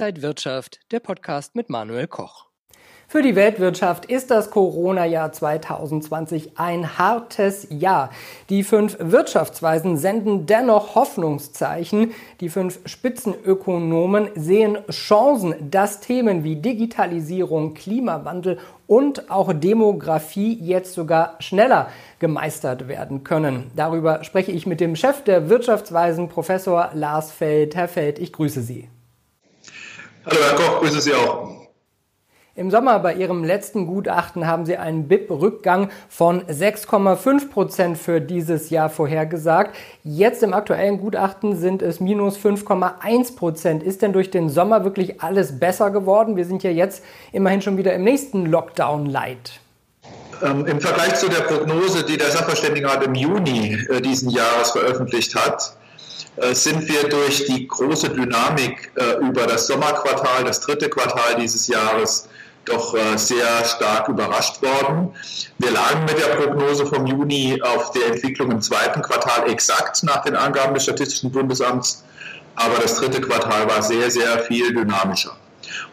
Inside Wirtschaft, der Podcast mit Manuel Koch. Für die Weltwirtschaft ist das Corona-Jahr 2020 ein hartes Jahr. Die fünf Wirtschaftsweisen senden dennoch Hoffnungszeichen. Die fünf Spitzenökonomen sehen Chancen, dass Themen wie Digitalisierung, Klimawandel und auch Demografie jetzt sogar schneller gemeistert werden können. Darüber spreche ich mit dem Chef der Wirtschaftsweisen, Professor Lars Feld. Herr Feld, ich grüße Sie. Hallo Herr Koch, grüße Sie auch. Im Sommer bei Ihrem letzten Gutachten haben Sie einen BIP-Rückgang von 6,5 Prozent für dieses Jahr vorhergesagt. Jetzt im aktuellen Gutachten sind es minus 5,1 Prozent. Ist denn durch den Sommer wirklich alles besser geworden? Wir sind ja jetzt immerhin schon wieder im nächsten Lockdown-Light. Ähm, Im Vergleich zu der Prognose, die der Sachverständigenrat im Juni äh, diesen Jahres veröffentlicht hat, sind wir durch die große Dynamik äh, über das Sommerquartal, das dritte Quartal dieses Jahres doch äh, sehr stark überrascht worden. Wir lagen mit der Prognose vom Juni auf der Entwicklung im zweiten Quartal exakt nach den Angaben des Statistischen Bundesamts, aber das dritte Quartal war sehr, sehr viel dynamischer.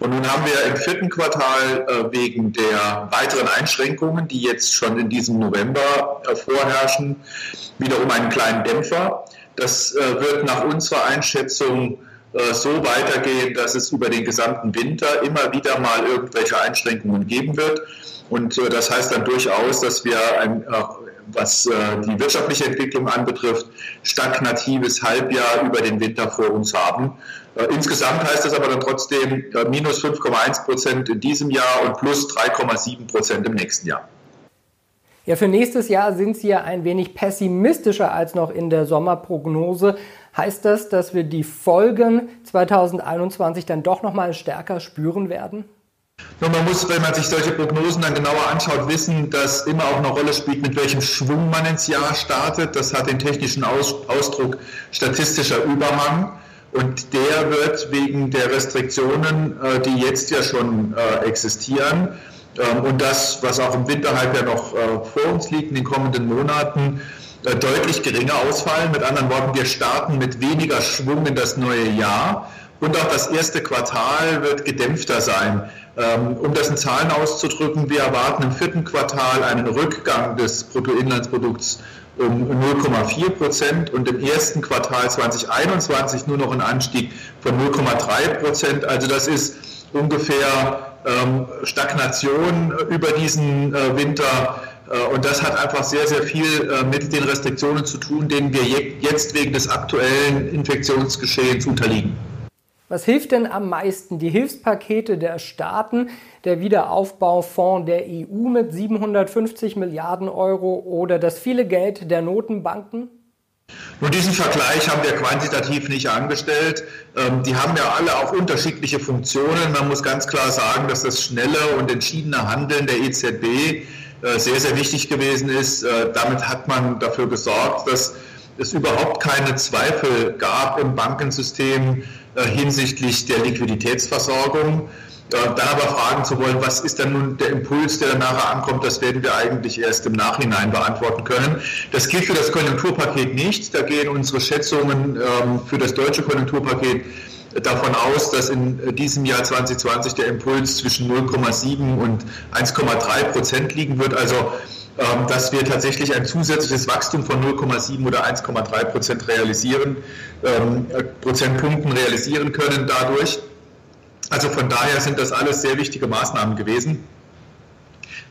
Und nun haben wir im vierten Quartal äh, wegen der weiteren Einschränkungen, die jetzt schon in diesem November äh, vorherrschen, wiederum einen kleinen Dämpfer. Das wird nach unserer Einschätzung äh, so weitergehen, dass es über den gesamten Winter immer wieder mal irgendwelche Einschränkungen geben wird. Und äh, das heißt dann durchaus, dass wir ein, äh, was die wirtschaftliche Entwicklung anbetrifft, stagnatives Halbjahr über den Winter vor uns haben. Insgesamt heißt das aber dann trotzdem minus 5,1 Prozent in diesem Jahr und plus 3,7 Prozent im nächsten Jahr. Ja, für nächstes Jahr sind Sie ja ein wenig pessimistischer als noch in der Sommerprognose. Heißt das, dass wir die Folgen 2021 dann doch noch mal stärker spüren werden? Nur man muss, wenn man sich solche Prognosen dann genauer anschaut, wissen, dass immer auch eine Rolle spielt, mit welchem Schwung man ins Jahr startet. Das hat den technischen Aus Ausdruck statistischer Überhang. Und der wird wegen der Restriktionen, äh, die jetzt ja schon äh, existieren, und das, was auch im Winterhalbjahr noch äh, vor uns liegt, in den kommenden Monaten, äh, deutlich geringer ausfallen. Mit anderen Worten, wir starten mit weniger Schwung in das neue Jahr und auch das erste Quartal wird gedämpfter sein. Ähm, um das in Zahlen auszudrücken, wir erwarten im vierten Quartal einen Rückgang des Bruttoinlandsprodukts um 0,4 Prozent und im ersten Quartal 2021 nur noch einen Anstieg von 0,3 Prozent. Also das ist ungefähr ähm, Stagnation über diesen äh, Winter äh, und das hat einfach sehr, sehr viel äh, mit den Restriktionen zu tun, denen wir jetzt wegen des aktuellen Infektionsgeschehens unterliegen. Was hilft denn am meisten? Die Hilfspakete der Staaten, der Wiederaufbaufonds der EU mit 750 Milliarden Euro oder das viele Geld der Notenbanken? Nur diesen Vergleich haben wir quantitativ nicht angestellt. Ähm, die haben ja alle auch unterschiedliche Funktionen. Man muss ganz klar sagen, dass das schnelle und entschiedene Handeln der EZB äh, sehr, sehr wichtig gewesen ist. Äh, damit hat man dafür gesorgt, dass es überhaupt keine Zweifel gab im Bankensystem äh, hinsichtlich der Liquiditätsversorgung. Dann aber fragen zu wollen, was ist denn nun der Impuls, der dann nachher ankommt, das werden wir eigentlich erst im Nachhinein beantworten können. Das gilt für das Konjunkturpaket nicht. Da gehen unsere Schätzungen ähm, für das deutsche Konjunkturpaket davon aus, dass in diesem Jahr 2020 der Impuls zwischen 0,7 und 1,3 Prozent liegen wird. Also ähm, dass wir tatsächlich ein zusätzliches Wachstum von 0,7 oder 1,3 Prozent realisieren, ähm, Prozentpunkten realisieren können dadurch. Also von daher sind das alles sehr wichtige Maßnahmen gewesen.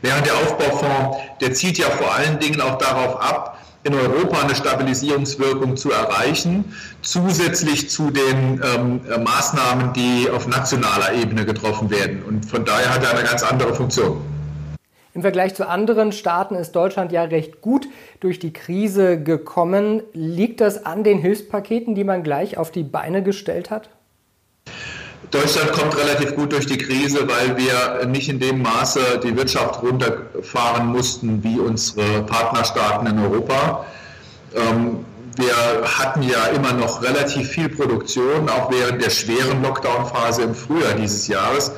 Während der Aufbaufonds, der zielt ja vor allen Dingen auch darauf ab, in Europa eine Stabilisierungswirkung zu erreichen, zusätzlich zu den ähm, Maßnahmen, die auf nationaler Ebene getroffen werden. Und von daher hat er eine ganz andere Funktion. Im Vergleich zu anderen Staaten ist Deutschland ja recht gut durch die Krise gekommen. Liegt das an den Hilfspaketen, die man gleich auf die Beine gestellt hat? Deutschland kommt relativ gut durch die Krise, weil wir nicht in dem Maße die Wirtschaft runterfahren mussten wie unsere Partnerstaaten in Europa. Ähm, wir hatten ja immer noch relativ viel Produktion, auch während der schweren Lockdown-Phase im Frühjahr dieses Jahres.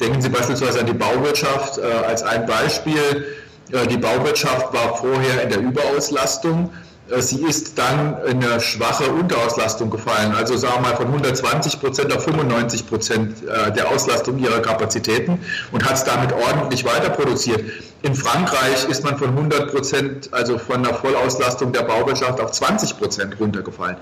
Denken Sie beispielsweise an die Bauwirtschaft äh, als ein Beispiel. Äh, die Bauwirtschaft war vorher in der Überauslastung sie ist dann in eine schwache Unterauslastung gefallen, also sagen wir mal von 120 Prozent auf 95 Prozent äh, der Auslastung ihrer Kapazitäten und hat es damit ordentlich weiter produziert. In Frankreich ist man von 100 Prozent, also von der Vollauslastung der Bauwirtschaft auf 20 Prozent runtergefallen.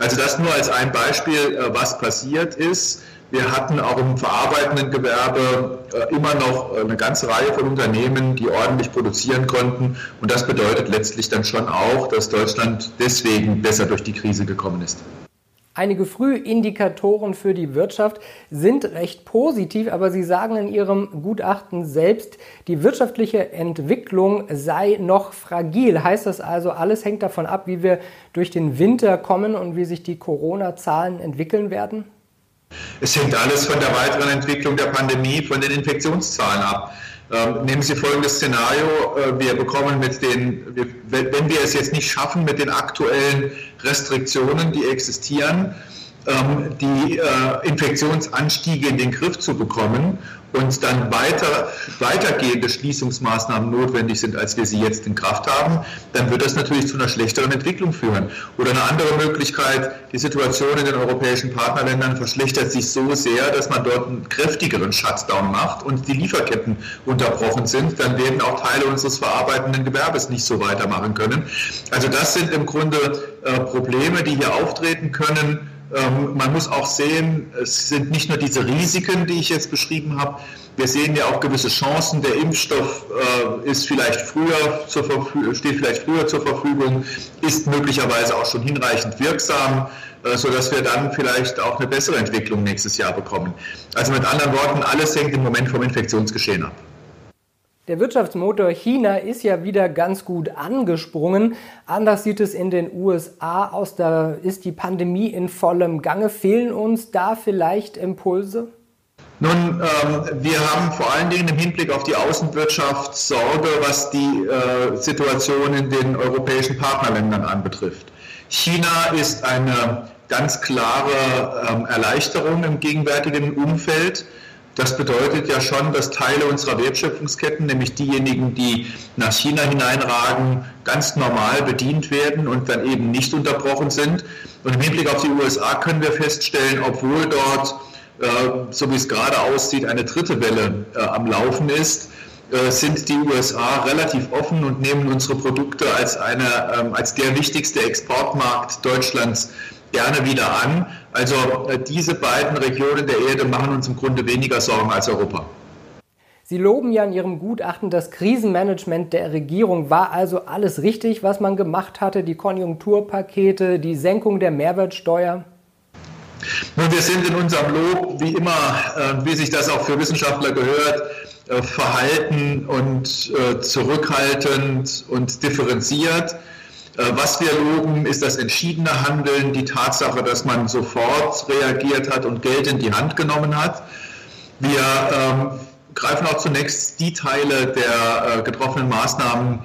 Also das nur als ein Beispiel, äh, was passiert ist. Wir hatten auch im verarbeitenden Gewerbe äh, immer noch äh, eine ganze Reihe von Unternehmen, die ordentlich produzieren konnten. Und das bedeutet letztlich dann schon auch, dass Deutschland deswegen besser durch die Krise gekommen ist. Einige Frühindikatoren für die Wirtschaft sind recht positiv, aber Sie sagen in Ihrem Gutachten selbst, die wirtschaftliche Entwicklung sei noch fragil. Heißt das also, alles hängt davon ab, wie wir durch den Winter kommen und wie sich die Corona-Zahlen entwickeln werden? Es hängt alles von der weiteren Entwicklung der Pandemie, von den Infektionszahlen ab. Ähm, nehmen Sie folgendes Szenario. Äh, wir bekommen mit den, wir, wenn wir es jetzt nicht schaffen, mit den aktuellen Restriktionen, die existieren, die äh, Infektionsanstiege in den Griff zu bekommen und dann weiter, weitergehende Schließungsmaßnahmen notwendig sind, als wir sie jetzt in Kraft haben, dann wird das natürlich zu einer schlechteren Entwicklung führen. Oder eine andere Möglichkeit, die Situation in den europäischen Partnerländern verschlechtert sich so sehr, dass man dort einen kräftigeren Shutdown macht und die Lieferketten unterbrochen sind, dann werden auch Teile unseres verarbeitenden Gewerbes nicht so weitermachen können. Also das sind im Grunde äh, Probleme, die hier auftreten können ähm, man muss auch sehen, es sind nicht nur diese Risiken, die ich jetzt beschrieben habe. Wir sehen ja auch gewisse Chancen. Der Impfstoff äh, ist vielleicht früher zur steht vielleicht früher zur Verfügung, ist möglicherweise auch schon hinreichend wirksam, äh, sodass wir dann vielleicht auch eine bessere Entwicklung nächstes Jahr bekommen. Also mit anderen Worten, alles hängt im Moment vom Infektionsgeschehen ab. Der Wirtschaftsmotor China ist ja wieder ganz gut angesprungen. Anders sieht es in den USA aus. Da ist die Pandemie in vollem Gange. Fehlen uns da vielleicht Impulse? Nun, ähm, wir haben vor allen Dingen im Hinblick auf die Außenwirtschaft Sorge, was die äh, Situation in den europäischen Partnerländern anbetrifft. China ist eine ganz klare ähm, Erleichterung im gegenwärtigen Umfeld. Das bedeutet ja schon, dass Teile unserer Wertschöpfungsketten, nämlich diejenigen, die nach China hineinragen, ganz normal bedient werden und dann eben nicht unterbrochen sind. Und im Hinblick auf die USA können wir feststellen, obwohl dort, äh, so wie es gerade aussieht, eine dritte Welle äh, am Laufen ist, äh, sind die USA relativ offen und nehmen unsere Produkte als, eine, ähm, als der wichtigste Exportmarkt Deutschlands gerne wieder an. Also äh, diese beiden Regionen der Erde machen uns im Grunde weniger Sorgen als Europa. Sie loben ja in Ihrem Gutachten, das Krisenmanagement der Regierung war also alles richtig, was man gemacht hatte, die Konjunkturpakete, die Senkung der Mehrwertsteuer. Nun, wir sind in unserem Lob, wie immer, äh, wie sich das auch für Wissenschaftler gehört, äh, verhalten und zurückhaltend und differenziert. Äh, was wir loben, ist das entschiedene Handeln, die Tatsache, dass man sofort reagiert hat und Geld in die Hand genommen hat. Wir ähm, greifen auch zunächst die Teile der äh, getroffenen Maßnahmen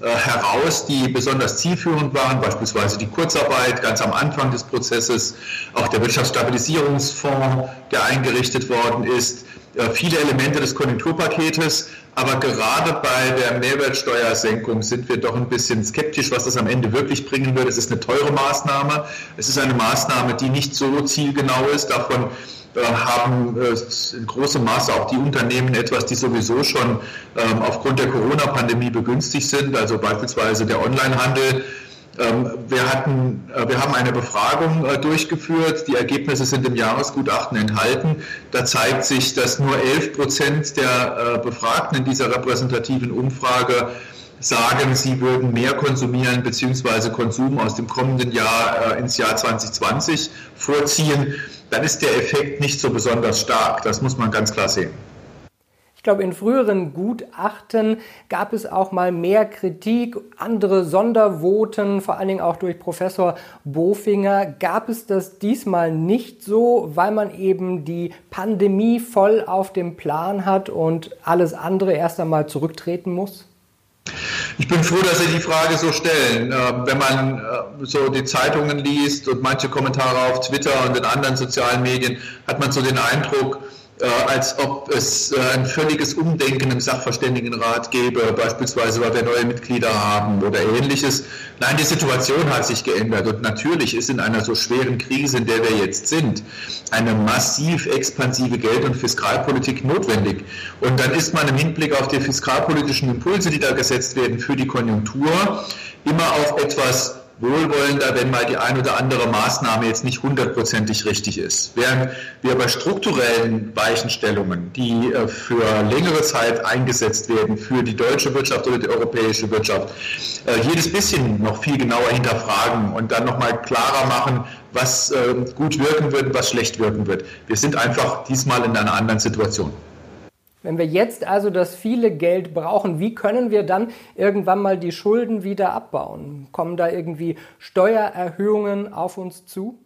äh, heraus, die besonders zielführend waren, beispielsweise die Kurzarbeit ganz am Anfang des Prozesses, auch der Wirtschaftsstabilisierungsfonds, der eingerichtet worden ist, äh, viele Elemente des Konjunkturpaketes, aber gerade bei der Mehrwertsteuersenkung sind wir doch ein bisschen skeptisch, was das am Ende wirklich bringen wird. Es ist eine teure Maßnahme. Es ist eine Maßnahme, die nicht so zielgenau ist. Davon äh, haben äh, in großem Maße auch die Unternehmen etwas, die sowieso schon ähm, aufgrund der Corona-Pandemie begünstigt sind. Also beispielsweise der Onlinehandel wir, hatten, äh, wir haben eine Befragung äh, durchgeführt. Die Ergebnisse sind im Jahresgutachten enthalten. Da zeigt sich, dass nur 11 Prozent der äh, Befragten in dieser repräsentativen Umfrage sagen, sie würden mehr konsumieren bzw. Konsum aus dem kommenden Jahr ins Jahr 2020 vorziehen. Dann ist der Effekt nicht so besonders stark. Das muss man ganz klar sehen glaube, in früheren Gutachten gab es auch mal mehr Kritik, andere Sondervoten, vor allen Dingen auch durch Professor Bofinger. Gab es das diesmal nicht so, weil man eben die Pandemie voll auf dem Plan hat und alles andere erst einmal zurücktreten muss? Ich bin froh, dass Sie die Frage so stellen. Äh, wenn man äh, so die Zeitungen liest und manche Kommentare auf Twitter und in anderen sozialen Medien, hat man so den Eindruck, als ob es äh, ein völliges Umdenken im Sachverständigenrat gäbe, beispielsweise weil wir neue Mitglieder haben oder ähnliches. Nein, die Situation hat sich geändert und natürlich ist in einer so schweren Krise, in der wir jetzt sind, eine massiv expansive Geld- und Fiskalpolitik notwendig. Und dann ist man im Hinblick auf die fiskalpolitischen Impulse, die da gesetzt werden für die Konjunktur, immer auf etwas wohlwollender, wenn mal die ein oder andere Maßnahme jetzt nicht hundertprozentig richtig ist. Während wir bei strukturellen Weichenstellungen, die äh, für längere Zeit eingesetzt werden, für die deutsche Wirtschaft oder die europäische Wirtschaft, äh, jedes bisschen noch viel genauer hinterfragen und dann nochmal klarer machen, was äh, gut wirken wird und was schlecht wirken wird. Wir sind einfach diesmal in einer anderen Situation. Wenn wir jetzt also das viele Geld brauchen, wie können wir dann irgendwann mal die Schulden wieder abbauen? Kommen da irgendwie Steuererhöhungen auf uns zu?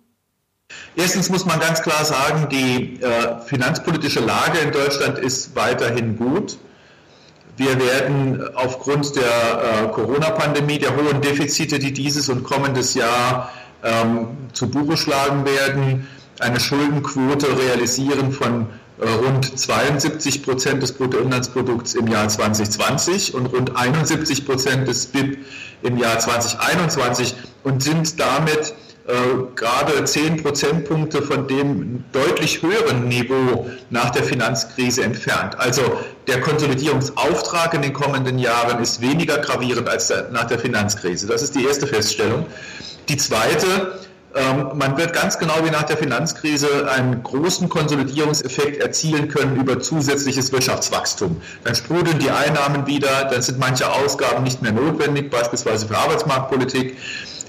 Erstens muss man ganz klar sagen, die äh, finanzpolitische Lage in Deutschland ist weiterhin gut. Wir werden aufgrund der äh, Corona-Pandemie, der hohen Defizite, die dieses und kommendes Jahr ähm, zu Buche schlagen werden, eine Schuldenquote realisieren von rund 72 Prozent des Bruttoinlandsprodukts im Jahr 2020 und rund 71 Prozent des BIP im Jahr 2021 und sind damit äh, gerade 10 Prozentpunkte von dem deutlich höheren Niveau nach der Finanzkrise entfernt. Also der Konsolidierungsauftrag in den kommenden Jahren ist weniger gravierend als nach der Finanzkrise. Das ist die erste Feststellung. Die zweite, man wird ganz genau wie nach der Finanzkrise einen großen Konsolidierungseffekt erzielen können über zusätzliches Wirtschaftswachstum. Dann sprudeln die Einnahmen wieder, dann sind manche Ausgaben nicht mehr notwendig, beispielsweise für Arbeitsmarktpolitik.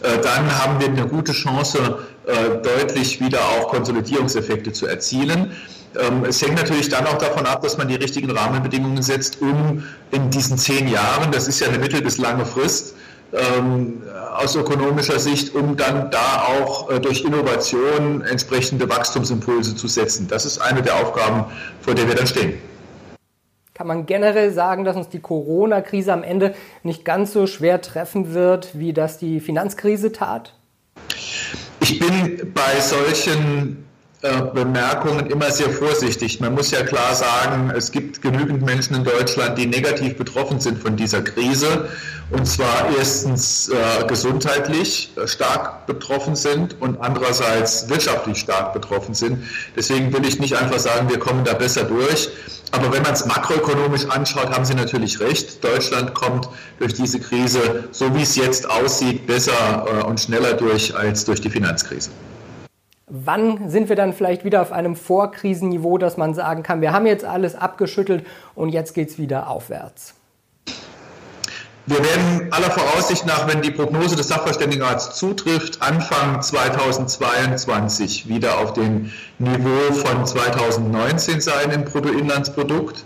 Äh, dann haben wir eine gute Chance, äh, deutlich wieder auch Konsolidierungseffekte zu erzielen. Ähm, es hängt natürlich dann auch davon ab, dass man die richtigen Rahmenbedingungen setzt, um in diesen zehn Jahren, das ist ja eine mittel- bis lange Frist, ähm, aus ökonomischer Sicht, um dann da auch äh, durch Innovation entsprechende Wachstumsimpulse zu setzen. Das ist eine der Aufgaben, vor der wir dann stehen. Kann man generell sagen, dass uns die Corona-Krise am Ende nicht ganz so schwer treffen wird, wie das die Finanzkrise tat? Ich bin bei solchen Bemerkungen immer sehr vorsichtig. Man muss ja klar sagen, es gibt genügend Menschen in Deutschland, die negativ betroffen sind von dieser Krise. Und zwar erstens äh, gesundheitlich stark betroffen sind und andererseits wirtschaftlich stark betroffen sind. Deswegen will ich nicht einfach sagen, wir kommen da besser durch. Aber wenn man es makroökonomisch anschaut, haben Sie natürlich recht. Deutschland kommt durch diese Krise, so wie es jetzt aussieht, besser äh, und schneller durch als durch die Finanzkrise. Wann sind wir dann vielleicht wieder auf einem Vorkrisenniveau, dass man sagen kann, wir haben jetzt alles abgeschüttelt und jetzt geht es wieder aufwärts? Wir werden aller Voraussicht nach, wenn die Prognose des Sachverständigenrats zutrifft, Anfang 2022 wieder auf dem Niveau von 2019 sein im Bruttoinlandsprodukt.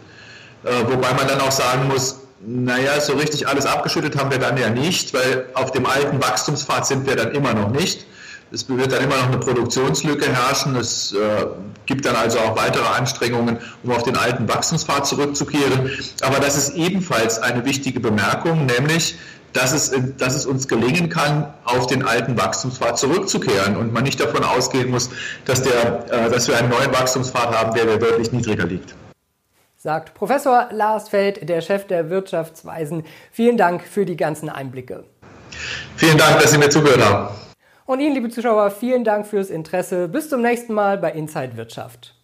Äh, wobei man dann auch sagen muss, naja, so richtig alles abgeschüttet haben wir dann ja nicht, weil auf dem alten Wachstumspfad sind wir dann immer noch nicht. Es wird dann immer noch eine Produktionslücke herrschen. Es äh, gibt dann also auch weitere Anstrengungen, um auf den alten Wachstumspfad zurückzukehren. Aber das ist ebenfalls eine wichtige Bemerkung, nämlich, dass es, dass es uns gelingen kann, auf den alten Wachstumspfad zurückzukehren und man nicht davon ausgehen muss, dass, der, äh, dass wir einen neuen Wachstumspfad haben, der, der deutlich niedriger liegt. Sagt Professor Lars Feld, der Chef der Wirtschaftsweisen. Vielen Dank für die ganzen Einblicke. Vielen Dank, dass Sie mir zugehört haben. Und Ihnen, liebe Zuschauer, vielen Dank fürs Interesse. Bis zum nächsten Mal bei Inside Wirtschaft.